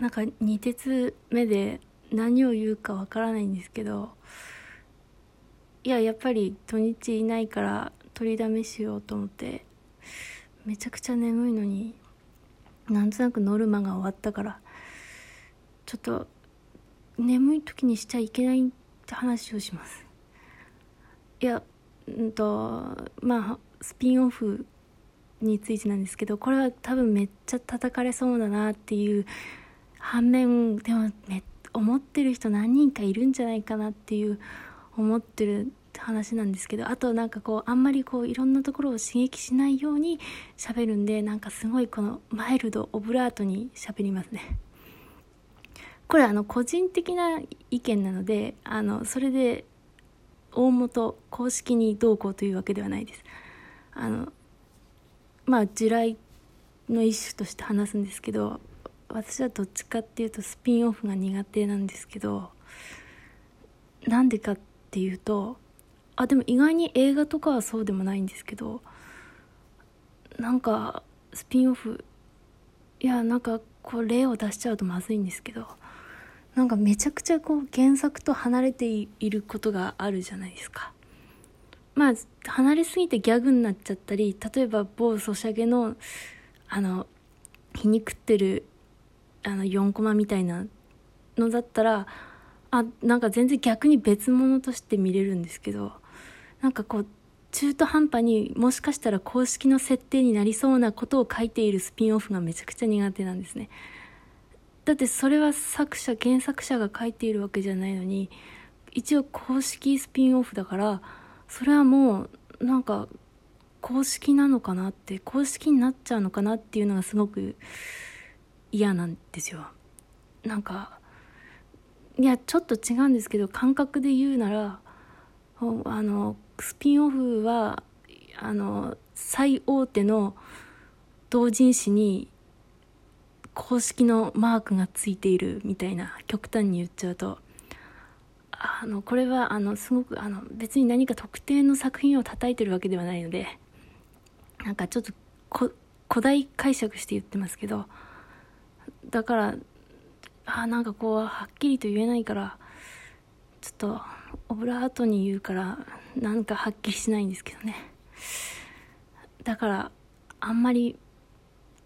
なんか2鉄目で何を言うかわからないんですけどいややっぱり土日いないから取りだめしようと思ってめちゃくちゃ眠いのになんとなくノルマが終わったからちょっと眠い時にしちゃいけないって話をします。いやうんとまあスピンオフについてなんですけどこれは多分めっちゃ叩かれそうだなっていう反面でもめ思ってる人何人かいるんじゃないかなっていう思ってる話なんですけどあとなんかこうあんまりこういろんなところを刺激しないように喋るんでなんかすごいこのマイルドオブラートに喋りますね。これあの個人的な意見なのであのそれで大元公式にどうこうというわけではないです。あのまあ地雷の一種として話すんですけど私はどっちかっていうとスピンオフが苦手なんですけどなんでかっていうとあでも意外に映画とかはそうでもないんですけどなんかスピンオフいやなんかこう例を出しちゃうとまずいんですけどなんかめちゃくちゃこう原作と離れていることがあるじゃないですか。まあ離れすぎてギャグになっちゃったり例えば某ソシャゲのあの皮肉ってるあの4コマみたいなのだったらあなんか全然逆に別物として見れるんですけどなんかこう中途半端にもしかしたら公式の設定になりそうなことを書いているスピンオフがめちゃくちゃ苦手なんですね。だってそれは作者原作者が書いているわけじゃないのに一応公式スピンオフだからそれはもうなんか公式なのかなって公式になっちゃうのかなっていうのがすごく嫌なんですよ。なんかいやちょっと違うんですけど感覚で言うならあのスピンオフはあの最大手の同人誌に公式のマークがついているみたいな極端に言っちゃうと。あのこれはあのすごくあの別に何か特定の作品を叩いてるわけではないのでなんかちょっと古代解釈して言ってますけどだからあなんかこうはっきりと言えないからちょっとオブラートに言うからなんかはっきりしないんですけどね。だからあんまり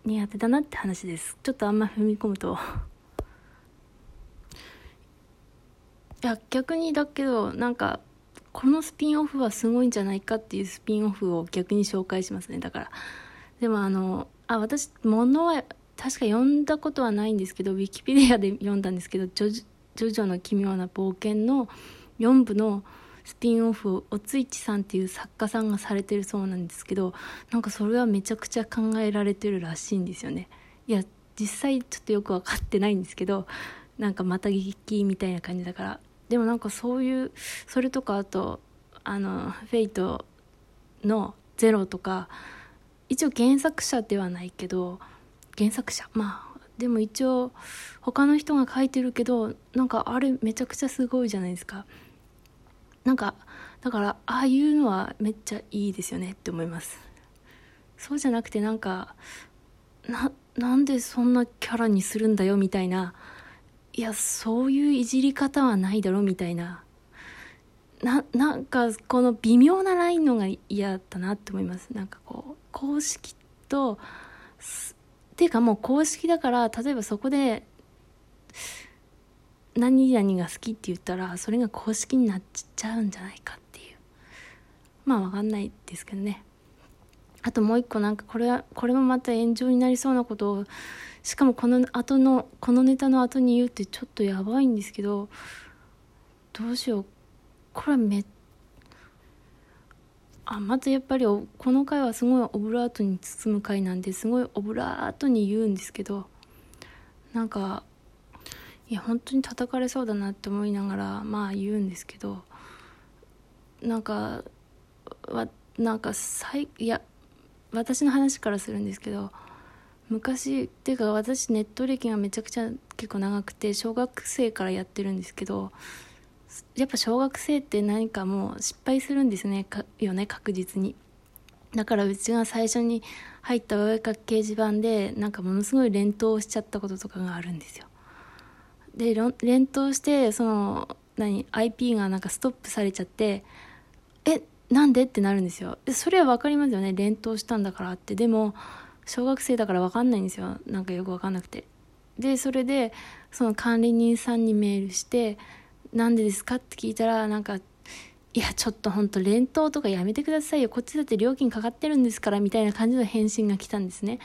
苦手だなって話です。ちょっとあんま踏み込むと。いや逆にだけどなんかこのスピンオフはすごいんじゃないかっていうスピンオフを逆に紹介しますね。だからでもあのあ私物は確か読んだことはないんですけどウィキペディアで読んだんですけど「ジョジョの奇妙な冒険」の4部のスピンオフをおついちさんっていう作家さんがされてるそうなんですけどなんかそれはめちゃくちゃ考えられてるらしいんですよね。いや実際ちょっとよく分かってないんですけどなんかまた聞きみたいな感じだから。でもなんかそういうそれとかあとあのフェイトの「ゼロとか一応原作者ではないけど原作者。まあでも一応他の人が書いてるけどなんかあれめちゃくちゃすごいじゃないですか。なんかだからああいうのはめっちゃいいですよねって思います。そうじゃなくてなんかななんでそんなキャラにするんだよみたいな。いやそういういじり方はないだろみたいな。ななんかこの微妙なラインのが嫌だなって思います。なんかこう公式とていうかもう公式だから例えばそこで何々が好きって言ったらそれが公式になっちゃうんじゃないかっていう。まあ分かんないですけどね。あともう一個なんかこれはこれもまた炎上になりそうなことをしかもこの後のこのネタの後に言うってちょっとやばいんですけどどうしよう。これはめあまずやっぱりこの回はすごいオブラートに包む回なんですごいオブラートに言うんですけどなんかいや本当に叩かれそうだなって思いながらまあ言うんですけどなんかわなんかいや私の話からするんですけど昔っていうか私ネット歴がめちゃくちゃ結構長くて小学生からやってるんですけどやっぱ小学生って何かもう失敗するんですね。よね確実に。だからうちが最初に入ったお絵かき掲示板でなんかものすごい連投しちゃったこととかがあるんですよ。で連投してその何 IP がなんかストップされちゃってえなんでってなるんですよ。それは分かりますよね。連投したんだからって。でも小学生だから分かんないんですよ。なんかよく分かんなくて。でそれでその管理人さんにメールして「なんでですか?」って聞いたらなんか「いやちょっとほんと連投とかやめてくださいよ。こっちだって料金かかってるんですから」みたいな感じの返信が来たんですね。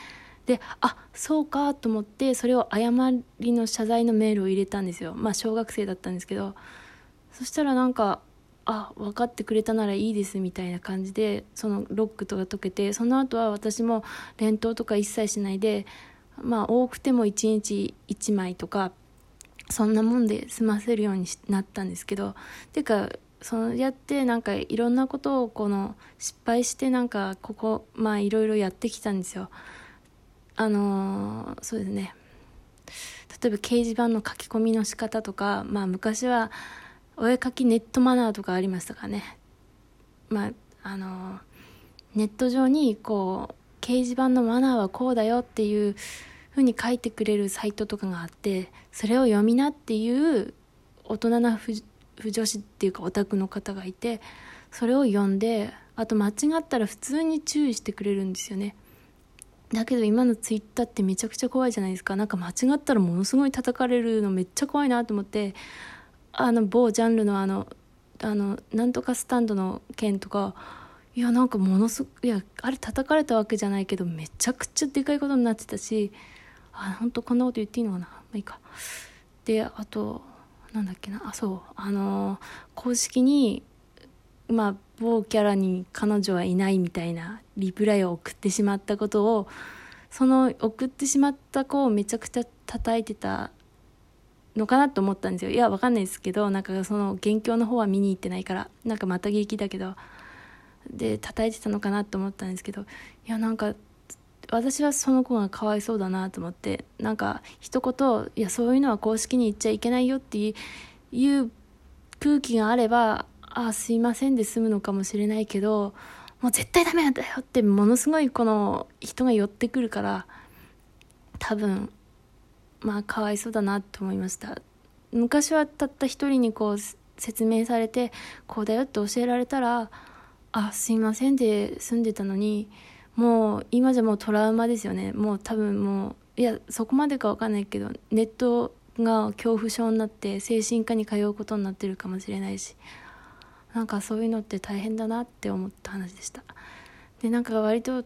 であそうかと思ってそれを誤りの謝罪のメールを入れたんですよ。まあ小学生だったんですけど。そしたらなんかあ分かってくれたならいいですみたいな感じでそのロックとか解けてその後は私も連投とか一切しないでまあ多くても1日1枚とかそんなもんで済ませるようになったんですけどていうかそうやってなんかいろんなことをこの失敗してなんかここまあいろいろやってきたんですよ。あのー、そうですね。例えば掲示板の書き込みの仕方とかまあ昔はお絵かきネットマナーとかありましたからね。まああのネット上にこう掲示板のマナーはこうだよっていうふうに書いてくれるサイトとかがあってそれを読みなっていう大人な不女子っていうかオタクの方がいてそれを読んであと間違ったら普通に注意してくれるんですよね。だけど今のツイッターってめちゃくちゃ怖いじゃないですか。なんか間違ったらものすごい叩かれるのめっちゃ怖いなと思ってあの某ジャンルのあのあのなんとかスタンドの件とかいやなんかものすごいやあれ叩かれたわけじゃないけどめちゃくちゃでかいことになってたしあ本当こんなこと言っていいのかな。まあいいか。であとなんだっけな。あそう。あの公式にまあ某キャラに彼女はいないみたいなリプライを送ってしまったことをその送ってしまった子をめちゃくちゃ叩いてたのかなと思ったんですよ。いやわかんないですけどなんかその元凶の方は見に行ってないからなんかまた劇だけどで叩いてたのかなと思ったんですけどいやなんか私はその子がかわいそうだなと思ってなんか一言いやそういうのは公式に言っちゃいけないよっていう空気があればあすいませんで済むのかもしれないけどもう絶対ダメなんだよってものすごいこの人が寄ってくるから多分まあかわいそうだなと思いました。昔はたった一人にこう説明されてこうだよって教えられたらあすいませんで住んでたのにもう今じゃもうトラウマですよね。もう多分もういやそこまでか分かんないけどネットが恐怖症になって精神科に通うことになってるかもしれないしなんかそういうのって大変だなって思った話でした。でなんか割と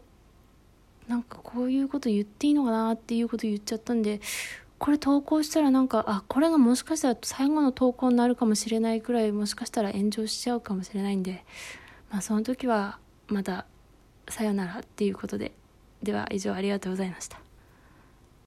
なんかこういうこと言っていいのかなっていうこと言っちゃったんでこれ投稿したらなんかあこれがもしかしたら最後の投稿になるかもしれないくらいもしかしたら炎上しちゃうかもしれないんでまあ、その時はまたさよならっていうことででは以上ありがとうございました。